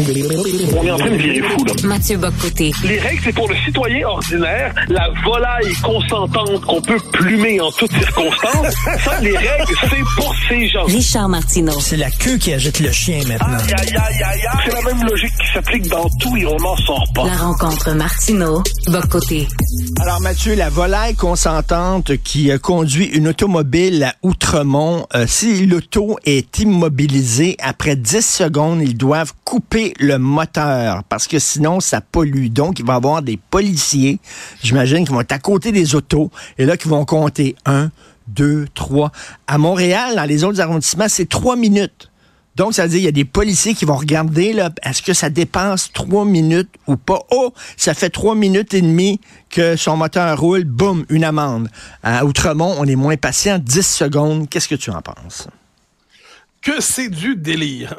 On est en train de virer fou, là. Mathieu Bocoté. Les règles, c'est pour le citoyen ordinaire. La volaille consentante qu'on peut plumer en toutes circonstances. Ça, les règles, c'est pour ces gens. Richard Martineau. C'est la queue qui agite le chien maintenant. Aïe, aïe, aïe, aïe, aïe. C'est la même logique qui s'applique dans tout et on n'en sort pas. La rencontre Martineau. Bocoté. Alors Mathieu, la volaille consentante qui euh, conduit une automobile à Outremont, euh, si l'auto est immobilisée, après 10 secondes, ils doivent couper le moteur parce que sinon ça pollue. Donc il va y avoir des policiers, j'imagine, qui vont être à côté des autos et là qui vont compter un, deux, trois. À Montréal, dans les autres arrondissements, c'est trois minutes. Donc, ça veut dire qu'il y a des policiers qui vont regarder, là, est-ce que ça dépasse trois minutes ou pas? Oh, ça fait trois minutes et demie que son moteur roule, boum, une amende. À Outremont, on est moins patient, 10 secondes. Qu'est-ce que tu en penses? Que c'est du délire.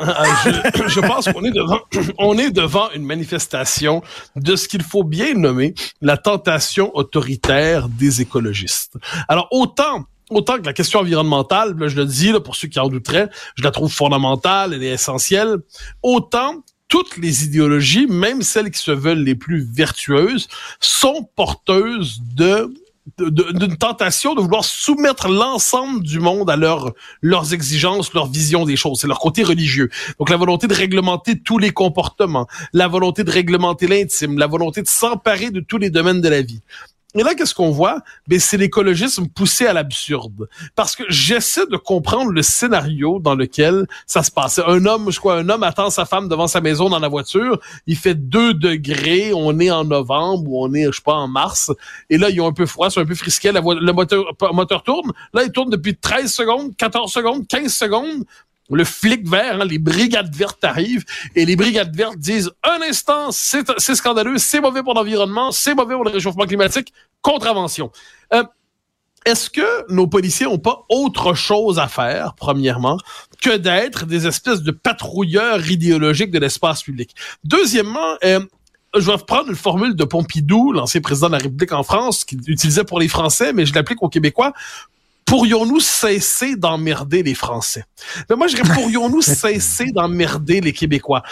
je, je pense qu'on est devant, on est devant une manifestation de ce qu'il faut bien nommer la tentation autoritaire des écologistes. Alors autant autant que la question environnementale, là, je le dis là, pour ceux qui en douteraient, je la trouve fondamentale, elle est essentielle, autant toutes les idéologies, même celles qui se veulent les plus vertueuses, sont porteuses de d'une tentation de vouloir soumettre l'ensemble du monde à leur, leurs exigences, leur vision des choses. C'est leur côté religieux. Donc la volonté de réglementer tous les comportements, la volonté de réglementer l'intime, la volonté de s'emparer de tous les domaines de la vie. Et là, qu'est-ce qu'on voit? Ben, c'est l'écologisme poussé à l'absurde. Parce que j'essaie de comprendre le scénario dans lequel ça se passe. Un homme, je crois, un homme attend sa femme devant sa maison dans la voiture. Il fait 2 degrés. On est en novembre ou on est, je sais pas, en mars. Et là, ils ont un peu froid, c'est un peu frisquet. La le moteur, moteur tourne. Là, il tourne depuis 13 secondes, 14 secondes, 15 secondes le flic vert, hein, les brigades vertes arrivent et les brigades vertes disent un instant, c'est scandaleux, c'est mauvais pour l'environnement, c'est mauvais pour le réchauffement climatique, contravention. Euh, est-ce que nos policiers ont pas autre chose à faire, premièrement, que d'être des espèces de patrouilleurs idéologiques de l'espace public? Deuxièmement, euh, je vais prendre une formule de Pompidou, l'ancien président de la République en France, qu'il utilisait pour les Français, mais je l'applique aux Québécois pourrions-nous cesser d'emmerder les Français? Mais moi, je dirais, pourrions-nous cesser d'emmerder les Québécois?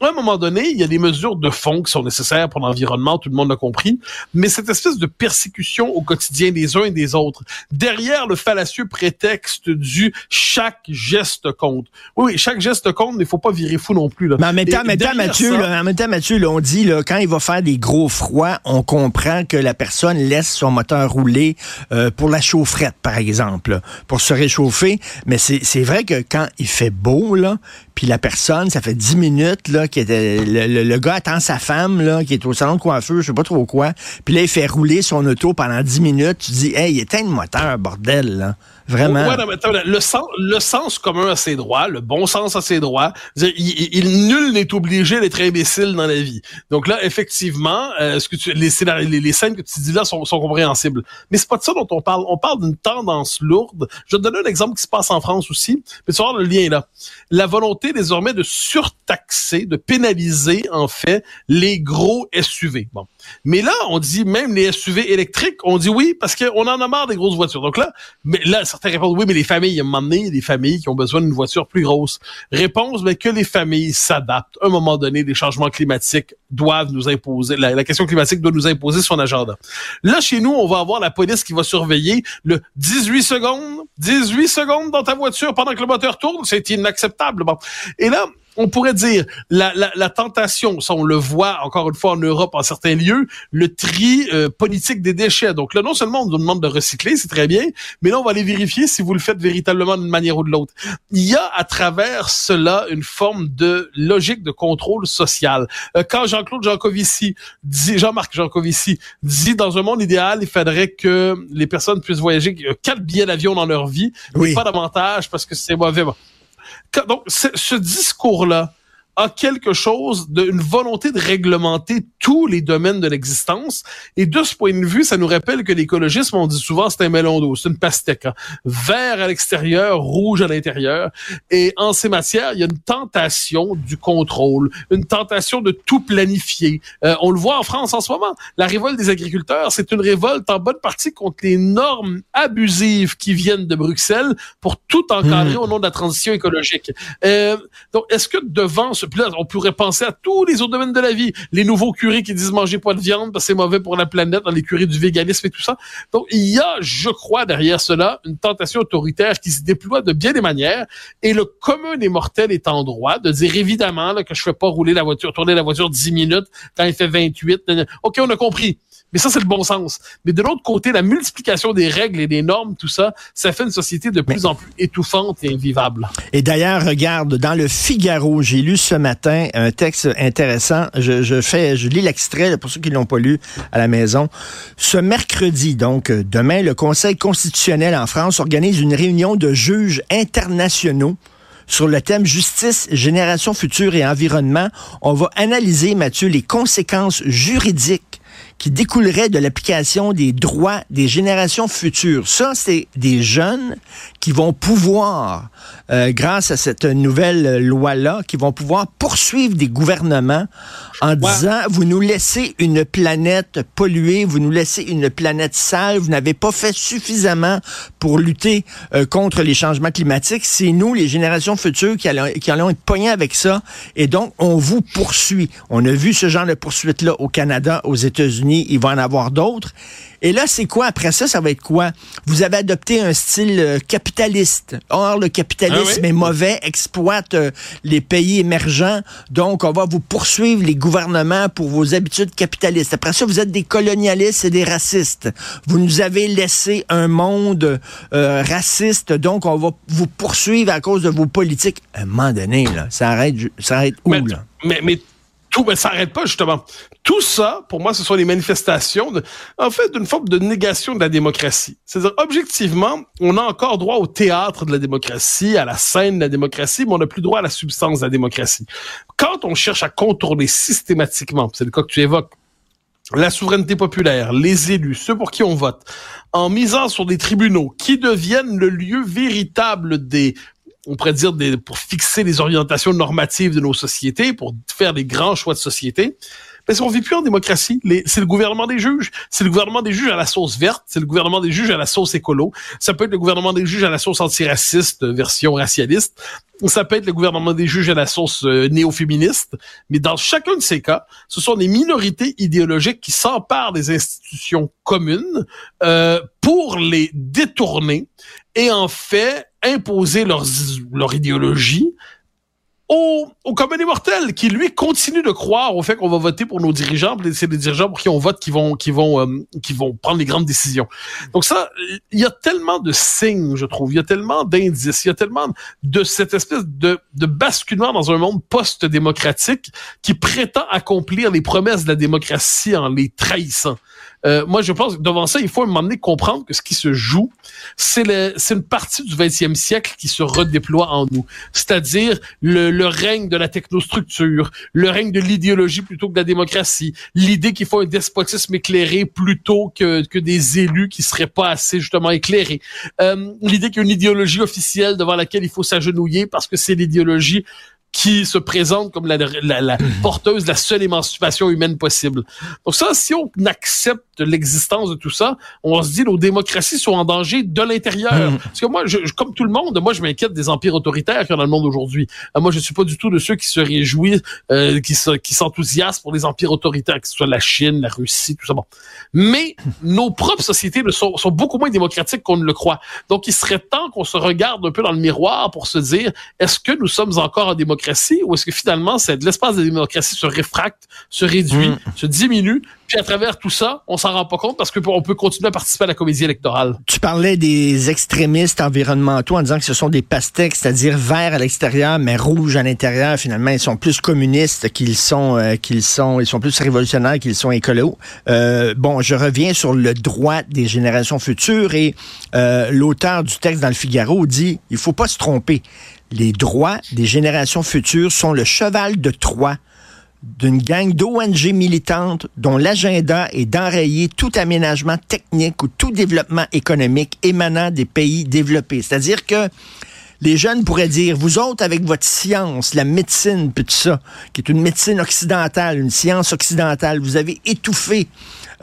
À un moment donné, il y a des mesures de fond qui sont nécessaires pour l'environnement, tout le monde l'a compris, mais cette espèce de persécution au quotidien des uns et des autres, derrière le fallacieux prétexte du chaque geste compte. Oui, chaque geste compte, mais il faut pas virer fou non plus. Là. Mais en même temps, Mathieu, là, en même temps, Mathieu, là, on dit, là, quand il va faire des gros froids, on comprend que la personne laisse son moteur rouler euh, pour la chaufferette, par exemple, pour se réchauffer. Mais c'est vrai que quand il fait beau, là, puis la personne, ça fait 10 minutes, là, qui était, le, gars attend sa femme, là, qui est au salon de coiffeur, je sais pas trop quoi. Puis là, il fait rouler son auto pendant 10 minutes. Tu dis, hey, il éteint le moteur, bordel, là. Vraiment. le, sens, le sens commun à ses droits, le bon sens à ses droits. Il, nul n'est obligé d'être imbécile dans la vie. Donc là, effectivement, euh, ce que tu, les, les, les, scènes que tu dis là sont, sont compréhensibles. Mais c'est pas de ça dont on parle. On parle d'une tendance lourde. Je vais te donner un exemple qui se passe en France aussi. Mais tu vas voir le lien là. La volonté désormais de surtaxer, de pénaliser en fait les gros SUV. Bon. Mais là, on dit même les SUV électriques, on dit oui parce qu'on en a marre des grosses voitures. Donc là, mais là, certains répondent oui, mais les familles, à un moment donné, des familles qui ont besoin d'une voiture plus grosse. Réponse, mais que les familles s'adaptent. À un moment donné, les changements climatiques doivent nous imposer, la, question climatique doit nous imposer son agenda. Là, chez nous, on va avoir la police qui va surveiller le 18 secondes, 18 secondes dans ta voiture pendant que le moteur tourne, c'est inacceptable. Et là, on pourrait dire la, la, la, tentation, ça on le voit encore une fois en Europe en certains lieux, le tri euh, politique des déchets. Donc là, non seulement on nous demande de recycler, c'est très bien, mais là on va aller vérifier si vous le faites véritablement d'une manière ou de l'autre. Il y a à travers cela une forme de logique de contrôle social. Euh, quand Jean-Claude Jancovici dit, Jean-Marc Jancovici dit dans un monde idéal, il faudrait que les personnes puissent voyager euh, quatre billets d'avion dans leur vie, oui. pas davantage parce que c'est mauvais donc, ce discours-là a quelque chose d'une volonté de réglementer tous les domaines de l'existence. Et de ce point de vue, ça nous rappelle que l'écologisme, on dit souvent, c'est un melon d'eau, c'est une pastèque. Hein. Vert à l'extérieur, rouge à l'intérieur. Et en ces matières, il y a une tentation du contrôle, une tentation de tout planifier. Euh, on le voit en France en ce moment. La révolte des agriculteurs, c'est une révolte en bonne partie contre les normes abusives qui viennent de Bruxelles pour tout encadrer hmm. au nom de la transition écologique. Euh, donc, est-ce que devant ce plan, on pourrait penser à tous les autres domaines de la vie, les nouveaux curés qui disent manger pas de viande parce que c'est mauvais pour la planète, dans les curés du véganisme et tout ça. Donc, il y a, je crois, derrière cela, une tentation autoritaire qui se déploie de bien des manières et le commun des mortels est en droit de dire évidemment là, que je fais pas rouler la voiture, tourner la voiture 10 minutes quand il fait 28. OK, on a compris. Mais ça, c'est le bon sens. Mais de l'autre côté, la multiplication des règles et des normes, tout ça, ça fait une société de plus en plus étouffante et invivable. Et d'ailleurs, regarde, dans le Figaro, j'ai lu ce matin un texte intéressant. Je, fais, je lis l'extrait pour ceux qui l'ont pas lu à la maison. Ce mercredi, donc demain, le Conseil constitutionnel en France organise une réunion de juges internationaux sur le thème justice, génération future et environnement. On va analyser, Mathieu, les conséquences juridiques qui découlerait de l'application des droits des générations futures. Ça, c'est des jeunes qui vont pouvoir, euh, grâce à cette nouvelle loi-là, qui vont pouvoir poursuivre des gouvernements en disant, vous nous laissez une planète polluée, vous nous laissez une planète sale, vous n'avez pas fait suffisamment pour lutter euh, contre les changements climatiques. C'est nous, les générations futures, qui allons, qui allons être poignés avec ça. Et donc, on vous poursuit. On a vu ce genre de poursuite-là au Canada, aux États-Unis. Il va en avoir d'autres. Et là, c'est quoi? Après ça? Ça va être quoi? Vous avez adopté un style euh, capitaliste. Or, le capitalisme ah est mauvais, exploite euh, les pays émergents. Donc, on va vous poursuivre les gouvernements pour vos habitudes capitalistes. Après ça, vous êtes des colonialistes et des racistes. Vous nous avez laissé un monde euh, raciste. Donc, on va vous poursuivre à cause de vos politiques. À un moment donné, là, ça arrête, ça arrête où, là? Mais, mais tout, ben, ça n'arrête pas, justement. Tout ça, pour moi, ce sont les manifestations, de, en fait, d'une forme de négation de la démocratie. C'est-à-dire, objectivement, on a encore droit au théâtre de la démocratie, à la scène de la démocratie, mais on n'a plus droit à la substance de la démocratie. Quand on cherche à contourner systématiquement, c'est le cas que tu évoques, la souveraineté populaire, les élus, ceux pour qui on vote, en misant sur des tribunaux qui deviennent le lieu véritable des on pourrait dire, des, pour fixer les orientations normatives de nos sociétés, pour faire des grands choix de société. Parce qu'on vit plus en démocratie. C'est le gouvernement des juges. C'est le gouvernement des juges à la sauce verte. C'est le gouvernement des juges à la sauce écolo. Ça peut être le gouvernement des juges à la sauce antiraciste, version racialiste. Ça peut être le gouvernement des juges à la sauce euh, néo-féministe. Mais dans chacun de ces cas, ce sont des minorités idéologiques qui s'emparent des institutions communes euh, pour les détourner et en fait imposer leur, leur idéologie au, au commun des mortels qui lui continue de croire au fait qu'on va voter pour nos dirigeants, c'est les dirigeants pour qui on vote qui vont qui vont euh, qui vont prendre les grandes décisions. Donc ça, il y a tellement de signes, je trouve, il y a tellement d'indices, il y a tellement de cette espèce de, de basculement dans un monde post-démocratique qui prétend accomplir les promesses de la démocratie en les trahissant. Euh, moi, je pense que devant ça, il faut à comprendre que ce qui se joue, c'est une partie du 20e siècle qui se redéploie en nous. C'est-à-dire le, le règne de la technostructure, le règne de l'idéologie plutôt que de la démocratie, l'idée qu'il faut un despotisme éclairé plutôt que, que des élus qui seraient pas assez justement éclairés, euh, l'idée qu'il y a une idéologie officielle devant laquelle il faut s'agenouiller parce que c'est l'idéologie qui se présente comme la, la, la porteuse de la seule émancipation humaine possible. Donc ça, si on accepte l'existence de tout ça, on se dit nos démocraties sont en danger de l'intérieur. Parce que moi, je, comme tout le monde, moi je m'inquiète des empires autoritaires qu'il y a dans le monde aujourd'hui. Euh, moi, je suis pas du tout de ceux qui se réjouissent, euh, qui se, qui s'enthousiasment pour les empires autoritaires, que ce soit la Chine, la Russie, tout ça. Bon. Mais nos propres sociétés sont, sont beaucoup moins démocratiques qu'on ne le croit. Donc, il serait temps qu'on se regarde un peu dans le miroir pour se dire, est-ce que nous sommes encore en démocratie? Ou est-ce que finalement, c'est l'espace de la démocratie se réfracte, se réduit, mm. se diminue, puis à travers tout ça, on s'en rend pas compte parce que on peut continuer à participer à la comédie électorale. Tu parlais des extrémistes environnementaux en disant que ce sont des pastèques, c'est-à-dire verts à l'extérieur mais rouges à l'intérieur. Finalement, ils sont plus communistes qu'ils sont euh, qu'ils sont ils sont plus révolutionnaires qu'ils sont écolos. Euh, bon, je reviens sur le droit des générations futures et euh, l'auteur du texte dans le Figaro dit il faut pas se tromper les droits des générations futures sont le cheval de Troie d'une gang d'ONG militantes dont l'agenda est d'enrayer tout aménagement technique ou tout développement économique émanant des pays développés. C'est-à-dire que les jeunes pourraient dire, vous autres, avec votre science, la médecine, puis tout ça, qui est une médecine occidentale, une science occidentale, vous avez étouffé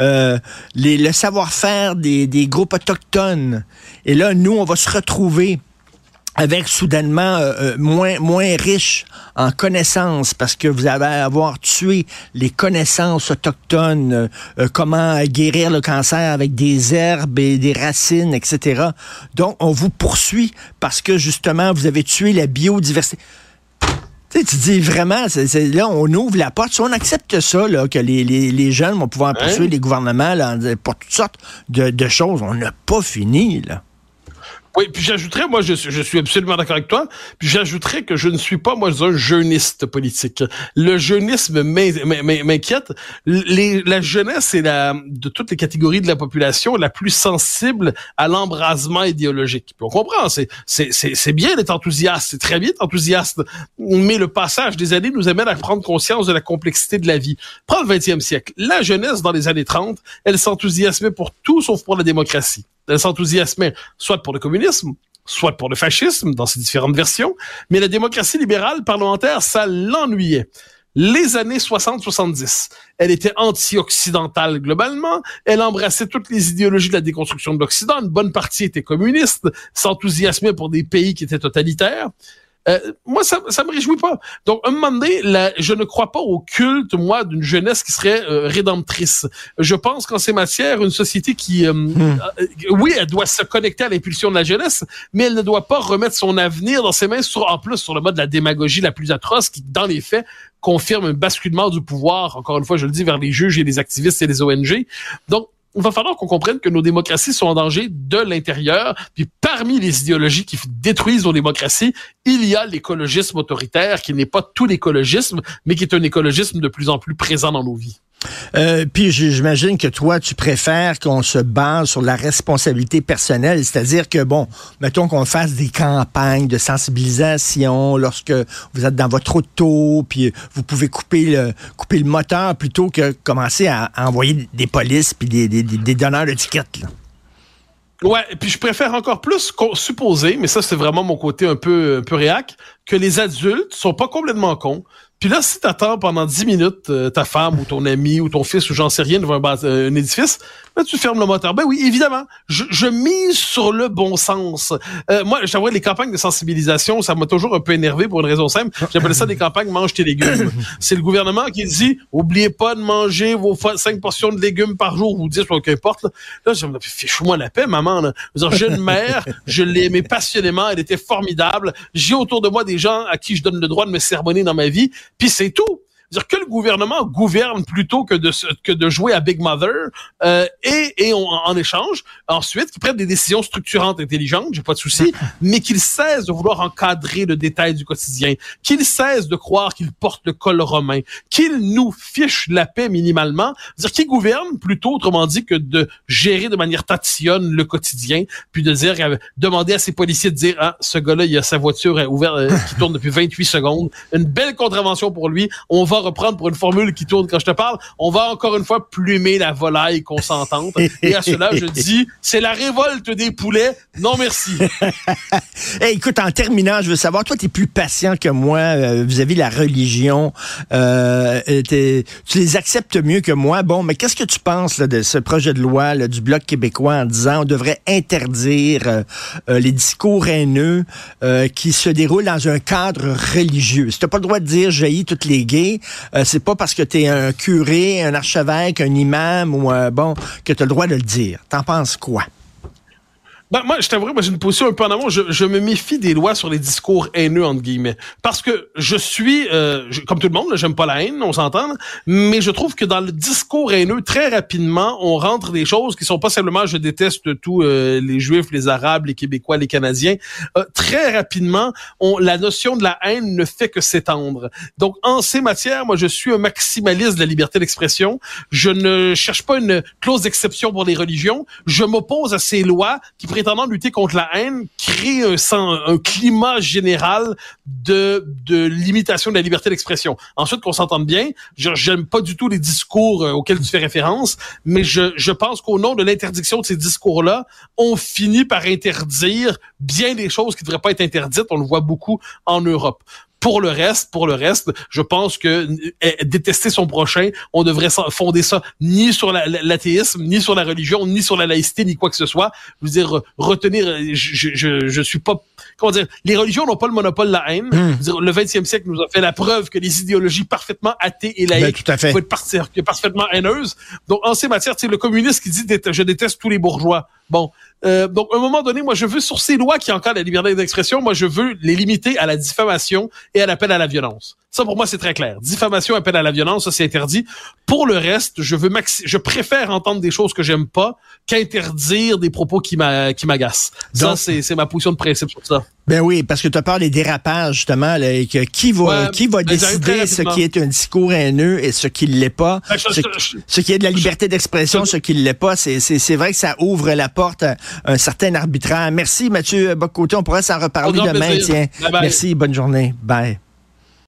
euh, le savoir-faire des groupes autochtones. Et là, nous, on va se retrouver avec soudainement euh, euh, moins moins riche en connaissances parce que vous allez avoir tué les connaissances autochtones, euh, comment guérir le cancer avec des herbes et des racines, etc. Donc on vous poursuit parce que justement vous avez tué la biodiversité. Tu, sais, tu dis vraiment, là, on ouvre la porte. Si on accepte ça, là, que les, les, les jeunes vont pouvoir poursuivre les gouvernements là, pour toutes sortes de, de choses, on n'a pas fini. Là. Oui, puis j'ajouterais, moi, je, je suis absolument d'accord avec toi, puis j'ajouterais que je ne suis pas, moi, un jeuniste politique. Le jeunisme m'inquiète. la jeunesse est la, de toutes les catégories de la population la plus sensible à l'embrasement idéologique. Puis on comprend, c'est, bien d'être enthousiaste, c'est très bien d'être enthousiaste, mais le passage des années nous amène à prendre conscience de la complexité de la vie. Prends le 20e siècle. La jeunesse, dans les années 30, elle s'enthousiasmait pour tout sauf pour la démocratie. S'enthousiasmait soit pour le communisme, soit pour le fascisme, dans ses différentes versions, mais la démocratie libérale parlementaire, ça l'ennuyait. Les années 60-70, elle était anti-occidentale globalement, elle embrassait toutes les idéologies de la déconstruction de l'Occident, une bonne partie était communiste, s'enthousiasmait pour des pays qui étaient totalitaires. Euh, moi, ça, ça me réjouit pas. Donc, un moment donné, je ne crois pas au culte, moi, d'une jeunesse qui serait euh, rédemptrice. Je pense qu'en ces matières, une société qui, euh, hmm. oui, elle doit se connecter à l'impulsion de la jeunesse, mais elle ne doit pas remettre son avenir dans ses mains, sur, en plus, sur le mode de la démagogie la plus atroce, qui, dans les faits, confirme un basculement du pouvoir, encore une fois, je le dis, vers les juges et les activistes et les ONG. Donc, il va falloir qu'on comprenne que nos démocraties sont en danger de l'intérieur. Puis parmi les idéologies qui détruisent nos démocraties, il y a l'écologisme autoritaire, qui n'est pas tout l'écologisme, mais qui est un écologisme de plus en plus présent dans nos vies. Euh, puis j'imagine que toi, tu préfères qu'on se base sur la responsabilité personnelle, c'est-à-dire que, bon, mettons qu'on fasse des campagnes de sensibilisation lorsque vous êtes dans votre auto, puis vous pouvez couper le, couper moteur plutôt que commencer à, envoyer des polices puis des, des, des donneurs d'étiquettes. Ouais, puis je préfère encore plus supposer, mais ça c'est vraiment mon côté un peu un peu réac, que les adultes sont pas complètement cons, puis là, si t'attends pendant 10 minutes euh, ta femme ou ton ami ou ton fils ou j'en sais rien devant un, euh, un édifice, ben, tu fermes le moteur. Ben oui, évidemment. Je, je mise sur le bon sens. Euh, moi, j'avoue, les campagnes de sensibilisation, ça m'a toujours un peu énervé pour une raison simple. J'appelle ça des campagnes mange tes légumes. C'est le gouvernement qui dit, oubliez pas de manger vos 5 portions de légumes par jour ou 10 ou qu'importe. Là, là je me fiche-moi la paix, maman. Là. J'ai une mère, je l'aimais passionnément, elle était formidable. J'ai autour de moi des gens à qui je donne le droit de me sermonner dans ma vie. Puis c'est tout dire que le gouvernement gouverne plutôt que de que de jouer à Big Mother euh, et, et en échange ensuite qu'il prenne des décisions structurantes intelligentes, j'ai pas de souci, mais qu'il cesse de vouloir encadrer le détail du quotidien, qu'il cesse de croire qu'il porte le col romain, qu'il nous fiche la paix minimalement, dire qu'il gouverne plutôt autrement dit que de gérer de manière tatillonne le quotidien, puis de dire euh, demander à ses policiers de dire ah ce gars-là il a sa voiture ouverte euh, qui tourne depuis 28 secondes, une belle contravention pour lui, on va reprendre pour une formule qui tourne quand je te parle, on va encore une fois plumer la volaille consentante. Et à cela, je dis, c'est la révolte des poulets. Non, merci. écoute, en terminant, je veux savoir, toi, tu es plus patient que moi euh, vis-à-vis de la religion. Euh, tu les acceptes mieux que moi. Bon, mais qu'est-ce que tu penses de ce projet de loi du Bloc québécois en disant on devrait interdire euh, les discours haineux qui se déroulent dans un cadre religieux? Si tu pas le droit de dire jaillit toutes les gays, euh, c'est pas parce que tu es un curé, un archevêque, un imam ou euh, bon que tu as le droit de le dire. T'en penses quoi? Ben, moi, je t'avoue, j'ai une position un peu en amont. Je, je, me méfie des lois sur les discours haineux, entre guillemets. Parce que je suis, euh, comme tout le monde, j'aime pas la haine, on s'entend, mais je trouve que dans le discours haineux, très rapidement, on rentre des choses qui sont pas simplement je déteste tous euh, les Juifs, les Arabes, les Québécois, les Canadiens. Euh, très rapidement, on, la notion de la haine ne fait que s'étendre. Donc, en ces matières, moi, je suis un maximaliste de la liberté d'expression. Je ne cherche pas une clause d'exception pour les religions. Je m'oppose à ces lois qui prétendant lutter contre la haine, crée un, un climat général de, de limitation de la liberté d'expression. Ensuite, qu'on s'entende bien, j'aime pas du tout les discours euh, auxquels tu fais référence, mais je, je pense qu'au nom de l'interdiction de ces discours-là, on finit par interdire bien des choses qui devraient pas être interdites. On le voit beaucoup en Europe. Pour le reste, pour le reste, je pense que eh, détester son prochain, on devrait fonder ça ni sur l'athéisme, ni sur la religion, ni sur la laïcité, ni quoi que ce soit. Je veux dire, retenir, je, je, je suis pas, comment dire, les religions n'ont pas le monopole de la haine. Hmm. Dire, le 20e siècle nous a fait la preuve que les idéologies parfaitement athées et laïques ben, peuvent être parfaitement haineuses. Donc, en ces matières, c'est le communiste qui dit je déteste tous les bourgeois. Bon, euh, donc à un moment donné, moi je veux sur ces lois qui encadrent la liberté d'expression, moi je veux les limiter à la diffamation et à l'appel à la violence. Ça pour moi c'est très clair. Diffamation, appel à la violence, ça c'est interdit. Pour le reste, je veux je préfère entendre des choses que j'aime pas qu'interdire des propos qui m'agacent. Ça c'est ma position de principe sur ça. Ben oui, parce que tu as peur des dérapages, justement, là, que qui va, qui va ben, décider ce qui est un discours haineux et ce qui ne l'est pas, ben, ce, qui est de la liberté d'expression, ce qui ne l'est pas. C'est vrai que ça ouvre la porte à un certain arbitraire. Merci, Mathieu Bocoté. On pourrait s'en reparler demain. Tiens. Merci, bonne journée. Bye.